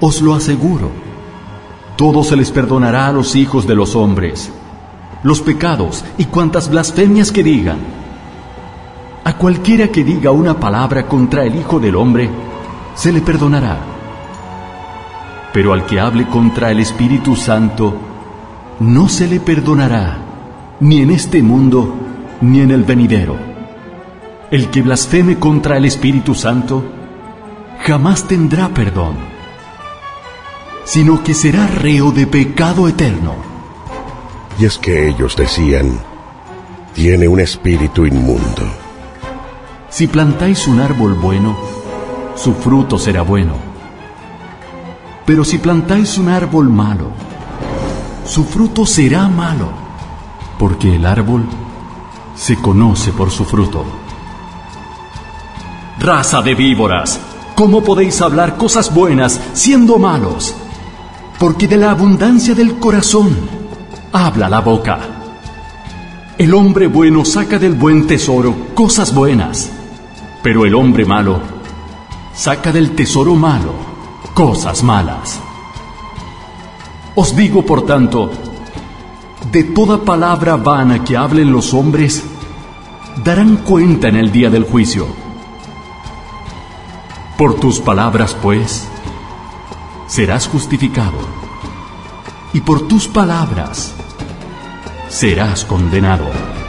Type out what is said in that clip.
os lo aseguro. Todo se les perdonará a los hijos de los hombres, los pecados y cuantas blasfemias que digan. A cualquiera que diga una palabra contra el Hijo del Hombre, se le perdonará. Pero al que hable contra el Espíritu Santo, no se le perdonará, ni en este mundo, ni en el venidero. El que blasfeme contra el Espíritu Santo, jamás tendrá perdón, sino que será reo de pecado eterno. Y es que ellos decían, tiene un espíritu inmundo. Si plantáis un árbol bueno, su fruto será bueno. Pero si plantáis un árbol malo, su fruto será malo, porque el árbol se conoce por su fruto. Raza de víboras, ¿cómo podéis hablar cosas buenas siendo malos? Porque de la abundancia del corazón habla la boca. El hombre bueno saca del buen tesoro cosas buenas, pero el hombre malo saca del tesoro malo cosas malas. Os digo, por tanto, de toda palabra vana que hablen los hombres, darán cuenta en el día del juicio. Por tus palabras, pues, serás justificado, y por tus palabras serás condenado.